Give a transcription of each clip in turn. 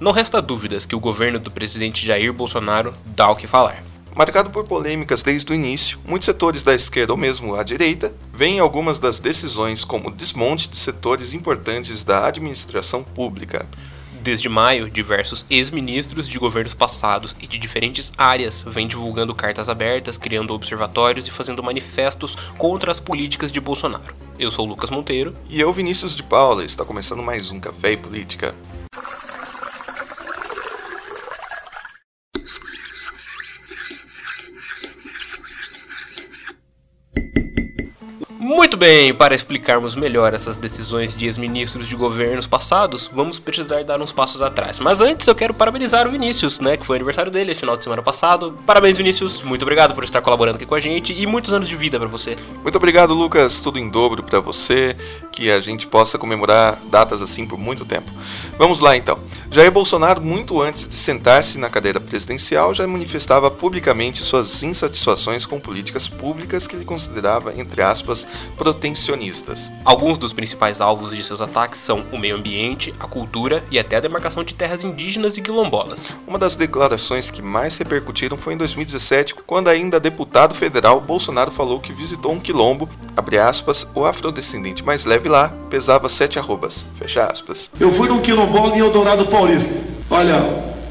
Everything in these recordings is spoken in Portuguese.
Não resta dúvidas que o governo do presidente Jair Bolsonaro dá o que falar. Marcado por polêmicas desde o início, muitos setores da esquerda ou mesmo à direita veem algumas das decisões como desmonte de setores importantes da administração pública. Desde maio, diversos ex-ministros de governos passados e de diferentes áreas vêm divulgando cartas abertas, criando observatórios e fazendo manifestos contra as políticas de Bolsonaro. Eu sou Lucas Monteiro. E eu, Vinícius de Paula. Está começando mais um Café e Política. Bem, para explicarmos melhor essas decisões de ex-ministros de governos passados, vamos precisar dar uns passos atrás. Mas antes eu quero parabenizar o Vinícius, né, que foi aniversário dele final de semana passado. Parabéns, Vinícius, muito obrigado por estar colaborando aqui com a gente e muitos anos de vida para você. Muito obrigado, Lucas, tudo em dobro para você, que a gente possa comemorar datas assim por muito tempo. Vamos lá então. Jair Bolsonaro, muito antes de sentar-se na cadeira presidencial, já manifestava publicamente suas insatisfações com políticas públicas que ele considerava, entre aspas, protecionistas. Alguns dos principais alvos de seus ataques são o meio ambiente, a cultura e até a demarcação de terras indígenas e quilombolas. Uma das declarações que mais repercutiram foi em 2017, quando ainda deputado federal, Bolsonaro falou que visitou um quilombo, abre aspas, o afrodescendente mais leve lá pesava sete arrobas, fecha aspas. Eu fui num quilombola em Eldorado Paulista. Olha,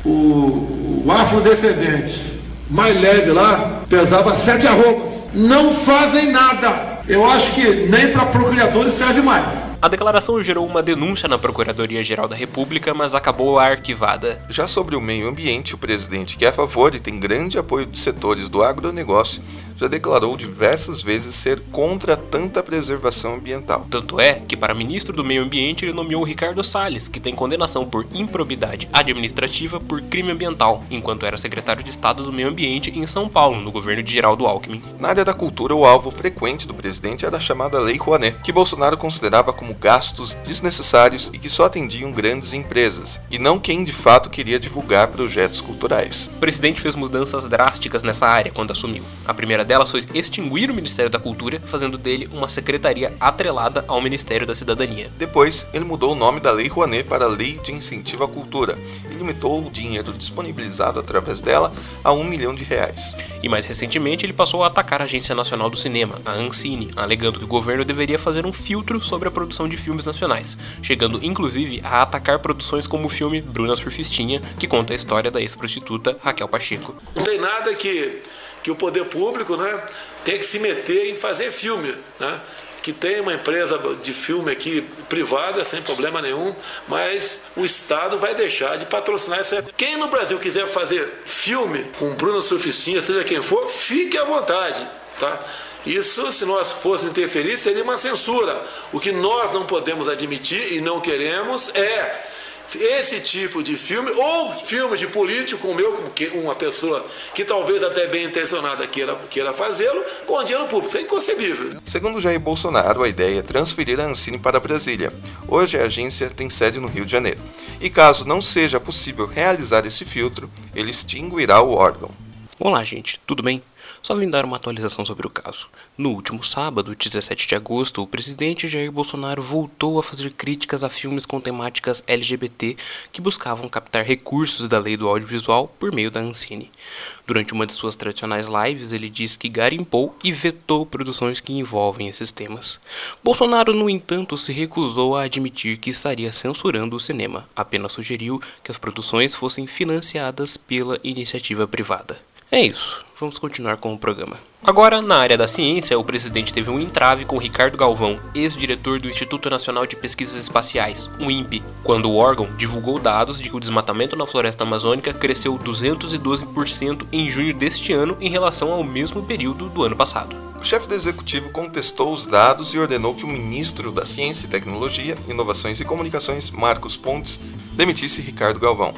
o, o afrodescendente mais leve lá pesava sete arrobas. Não fazem nada eu acho que nem para procuradores serve mais. A declaração gerou uma denúncia na Procuradoria-Geral da República, mas acabou arquivada. Já sobre o meio ambiente, o presidente, que é a favor e tem grande apoio de setores do agronegócio, já declarou diversas vezes ser contra tanta preservação ambiental. Tanto é que, para ministro do Meio Ambiente, ele nomeou Ricardo Salles, que tem condenação por improbidade administrativa por crime ambiental, enquanto era secretário de Estado do Meio Ambiente em São Paulo, no governo de Geraldo Alckmin. Na área da cultura, o alvo frequente do presidente era a chamada Lei Rouanet, que Bolsonaro considerava como gastos desnecessários e que só atendiam grandes empresas, e não quem de fato queria divulgar projetos culturais. O presidente fez mudanças drásticas nessa área quando assumiu. A primeira delas foi extinguir o Ministério da Cultura, fazendo dele uma secretaria atrelada ao Ministério da Cidadania. Depois, ele mudou o nome da Lei Rouanet para Lei de Incentivo à Cultura e limitou o dinheiro disponibilizado através dela a um milhão de reais. E mais recentemente, ele passou a atacar a Agência Nacional do Cinema, a Ancine, alegando que o governo deveria fazer um filtro sobre a produção de filmes nacionais, chegando inclusive a atacar produções como o filme Bruna Surfistinha, que conta a história da ex-prostituta Raquel Pacheco. Não tem nada que que o poder público né, tem que se meter em fazer filme. Né? que tem uma empresa de filme aqui privada, sem problema nenhum, mas o Estado vai deixar de patrocinar essa. Quem no Brasil quiser fazer filme com Bruno Surfistinha, seja quem for, fique à vontade. Tá? Isso, se nós fôssemos interferir, seria uma censura. O que nós não podemos admitir e não queremos é esse tipo de filme, ou filme de político, como eu, como uma pessoa que talvez até bem intencionada queira, queira fazê-lo, com dinheiro público. Isso é inconcebível. Segundo Jair Bolsonaro, a ideia é transferir a Ancine para Brasília. Hoje a agência tem sede no Rio de Janeiro. E caso não seja possível realizar esse filtro, ele extinguirá o órgão. Olá, gente, tudo bem? Só vim dar uma atualização sobre o caso. No último sábado, 17 de agosto, o presidente Jair Bolsonaro voltou a fazer críticas a filmes com temáticas LGBT que buscavam captar recursos da lei do audiovisual por meio da Ancine. Durante uma de suas tradicionais lives, ele disse que garimpou e vetou produções que envolvem esses temas. Bolsonaro, no entanto, se recusou a admitir que estaria censurando o cinema, apenas sugeriu que as produções fossem financiadas pela iniciativa privada. É isso, vamos continuar com o programa. Agora, na área da ciência, o presidente teve um entrave com Ricardo Galvão, ex-diretor do Instituto Nacional de Pesquisas Espaciais, o INPE, quando o órgão divulgou dados de que o desmatamento na floresta amazônica cresceu 212% em junho deste ano em relação ao mesmo período do ano passado. O chefe do executivo contestou os dados e ordenou que o ministro da Ciência e Tecnologia, Inovações e Comunicações, Marcos Pontes, demitisse Ricardo Galvão.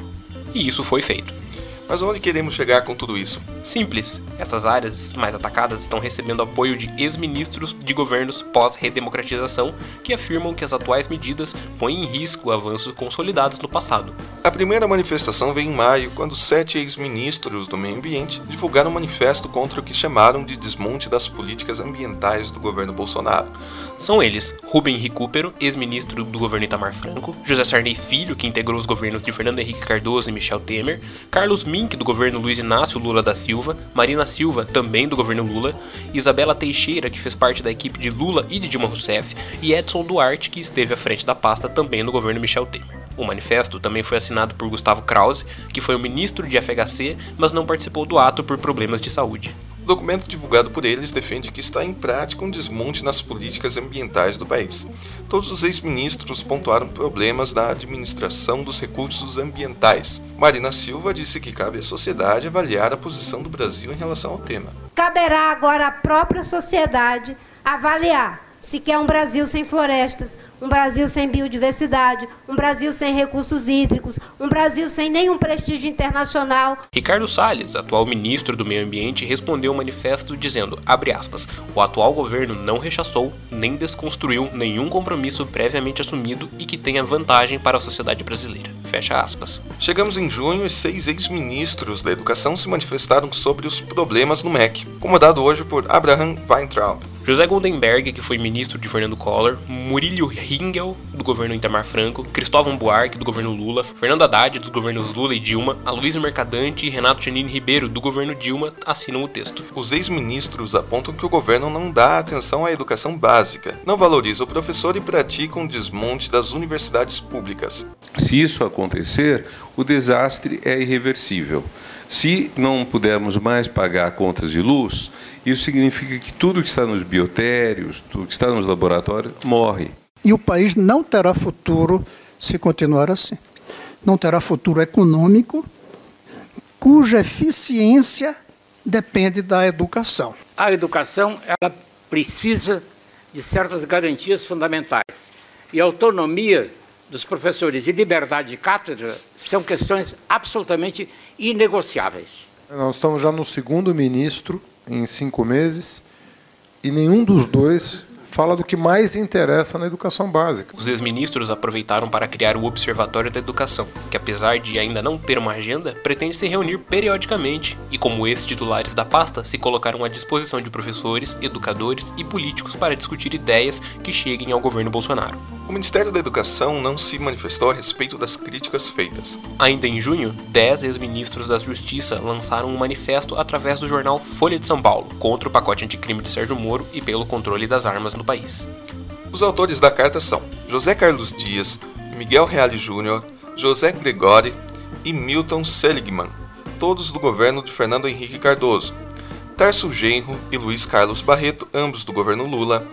E isso foi feito. Mas onde queremos chegar com tudo isso? Simples, essas áreas mais atacadas estão recebendo apoio de ex-ministros de governos pós-redemocratização que afirmam que as atuais medidas põem em risco avanços consolidados no passado. A primeira manifestação veio em maio, quando sete ex-ministros do meio ambiente divulgaram um manifesto contra o que chamaram de desmonte das políticas ambientais do governo Bolsonaro. São eles Rubem Recupero, ex-ministro do governo Itamar Franco, José Sarney Filho, que integrou os governos de Fernando Henrique Cardoso e Michel Temer, Carlos Do governo Luiz Inácio Lula da Silva, Marina Silva, também do governo Lula, Isabela Teixeira, que fez parte da equipe de Lula e de Dilma Rousseff, e Edson Duarte, que esteve à frente da pasta também no governo Michel Temer. O manifesto também foi assinado por Gustavo Krause, que foi o ministro de FHC, mas não participou do ato por problemas de saúde. O documento divulgado por eles defende que está em prática um desmonte nas políticas ambientais do país. Todos os ex-ministros pontuaram problemas na administração dos recursos ambientais. Marina Silva disse que cabe à sociedade avaliar a posição do Brasil em relação ao tema. Caberá agora à própria sociedade avaliar se quer um Brasil sem florestas, um Brasil sem biodiversidade, um Brasil sem recursos hídricos, um Brasil sem nenhum prestígio internacional. Ricardo Salles, atual ministro do Meio Ambiente, respondeu o manifesto dizendo, aspas, o atual governo não rechaçou nem desconstruiu nenhum compromisso previamente assumido e que tenha vantagem para a sociedade brasileira. Fecha aspas. Chegamos em junho e seis ex-ministros da educação se manifestaram sobre os problemas no MEC, comandado hoje por Abraham Weintraub. José Goldenberg, que foi ministro de Fernando Collor, Murilo Ringel, do governo Itamar Franco, Cristóvão Buarque, do governo Lula, Fernando Haddad, dos governos Lula e Dilma, Aloysio Mercadante e Renato Janine Ribeiro, do governo Dilma, assinam o texto. Os ex-ministros apontam que o governo não dá atenção à educação básica, não valoriza o professor e pratica um desmonte das universidades públicas. Se isso acontecer, o desastre é irreversível. Se não pudermos mais pagar contas de luz, isso significa que tudo que está nos biotérios, tudo que está nos laboratórios, morre. E o país não terá futuro se continuar assim. Não terá futuro econômico, cuja eficiência depende da educação. A educação ela precisa de certas garantias fundamentais. E a autonomia dos professores e liberdade de cátedra são questões absolutamente inegociáveis. Nós estamos já no segundo ministro em cinco meses e nenhum dos dois fala do que mais interessa na educação básica. Os ex-ministros aproveitaram para criar o Observatório da Educação, que apesar de ainda não ter uma agenda, pretende se reunir periodicamente e, como ex-titulares da pasta, se colocaram à disposição de professores, educadores e políticos para discutir ideias que cheguem ao governo Bolsonaro. O Ministério da Educação não se manifestou a respeito das críticas feitas. Ainda em junho, 10 ex-ministros da Justiça lançaram um manifesto através do jornal Folha de São Paulo contra o pacote anticrime de Sérgio Moro e pelo controle das armas no país. Os autores da carta são José Carlos Dias, Miguel Reale Júnior, José Gregori e Milton Seligman, todos do governo de Fernando Henrique Cardoso, Tarso Genro e Luiz Carlos Barreto, ambos do governo Lula,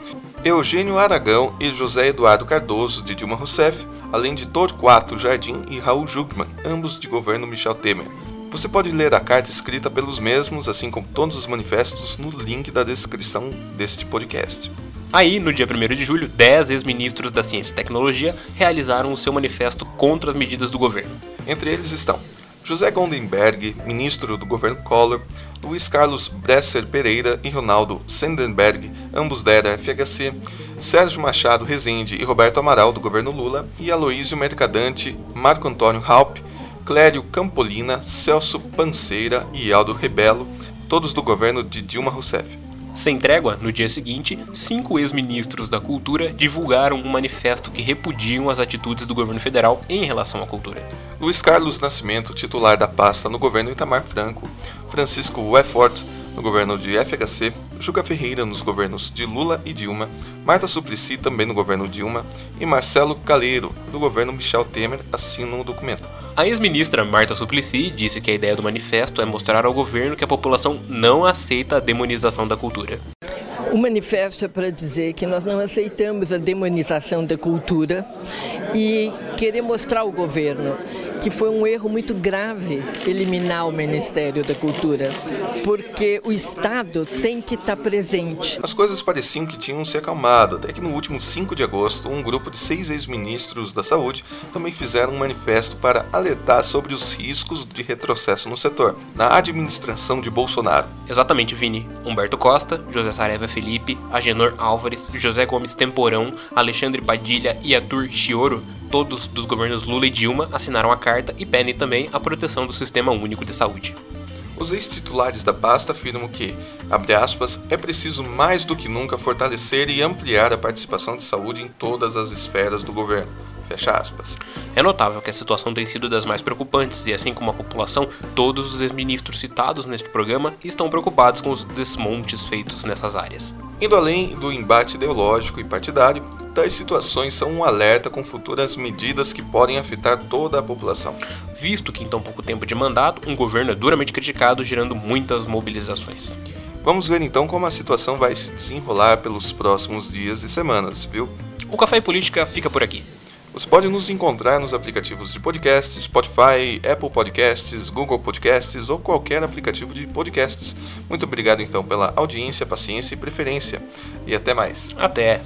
Eugênio Aragão e José Eduardo Cardoso, de Dilma Rousseff, além de Torquato Jardim e Raul Jugman, ambos de governo Michel Temer. Você pode ler a carta escrita pelos mesmos, assim como todos os manifestos, no link da descrição deste podcast. Aí, no dia 1 de julho, 10 ex-ministros da Ciência e Tecnologia realizaram o seu manifesto contra as medidas do governo. Entre eles estão José Goldenberg, ministro do governo Collor, Luiz Carlos Bresser Pereira e Ronaldo Sendenberg, ambos da era FHC, Sérgio Machado Rezende e Roberto Amaral, do governo Lula, e Aloísio Mercadante, Marco Antônio Halp, Clério Campolina, Celso Panceira e Aldo Rebelo, todos do governo de Dilma Rousseff. Sem trégua, no dia seguinte, cinco ex-ministros da cultura divulgaram um manifesto que repudiam as atitudes do governo federal em relação à cultura. Luiz Carlos Nascimento, titular da pasta no governo Itamar Franco, Francisco Weffort, no governo de FHC, Juca Ferreira nos governos de Lula e Dilma, Marta Suplicy também no governo Dilma e Marcelo Caleiro, no governo Michel Temer, assinam o documento. A ex-ministra Marta Suplicy disse que a ideia do manifesto é mostrar ao governo que a população não aceita a demonização da cultura. O manifesto é para dizer que nós não aceitamos a demonização da cultura e querer mostrar ao governo que foi um erro muito grave eliminar o Ministério da Cultura, porque o Estado tem que estar presente. As coisas pareciam que tinham se acalmado, até que no último 5 de agosto, um grupo de seis ex-ministros da saúde também fizeram um manifesto para alertar sobre os riscos de retrocesso no setor, na administração de Bolsonaro. Exatamente, Vini. Humberto Costa, José Saraiva Felipe, Agenor Álvares, José Gomes Temporão, Alexandre Padilha e Arthur Chioro, todos dos governos Lula e Dilma, assinaram a carta e pedem também a proteção do Sistema Único de Saúde. Os ex-titulares da pasta afirmam que, abre aspas, é preciso mais do que nunca fortalecer e ampliar a participação de saúde em todas as esferas do governo. Fecha aspas. É notável que a situação tem sido das mais preocupantes e, assim como a população, todos os ex-ministros citados neste programa estão preocupados com os desmontes feitos nessas áreas. Indo além do embate ideológico e partidário, tais situações são um alerta com futuras medidas que podem afetar toda a população. Visto que em tão pouco tempo de mandato, um governo é duramente criticado, gerando muitas mobilizações. Vamos ver então como a situação vai se desenrolar pelos próximos dias e semanas, viu? O Café e Política fica por aqui. Você pode nos encontrar nos aplicativos de podcast, Spotify, Apple Podcasts, Google Podcasts ou qualquer aplicativo de podcasts. Muito obrigado então pela audiência, paciência e preferência. E até mais. Até.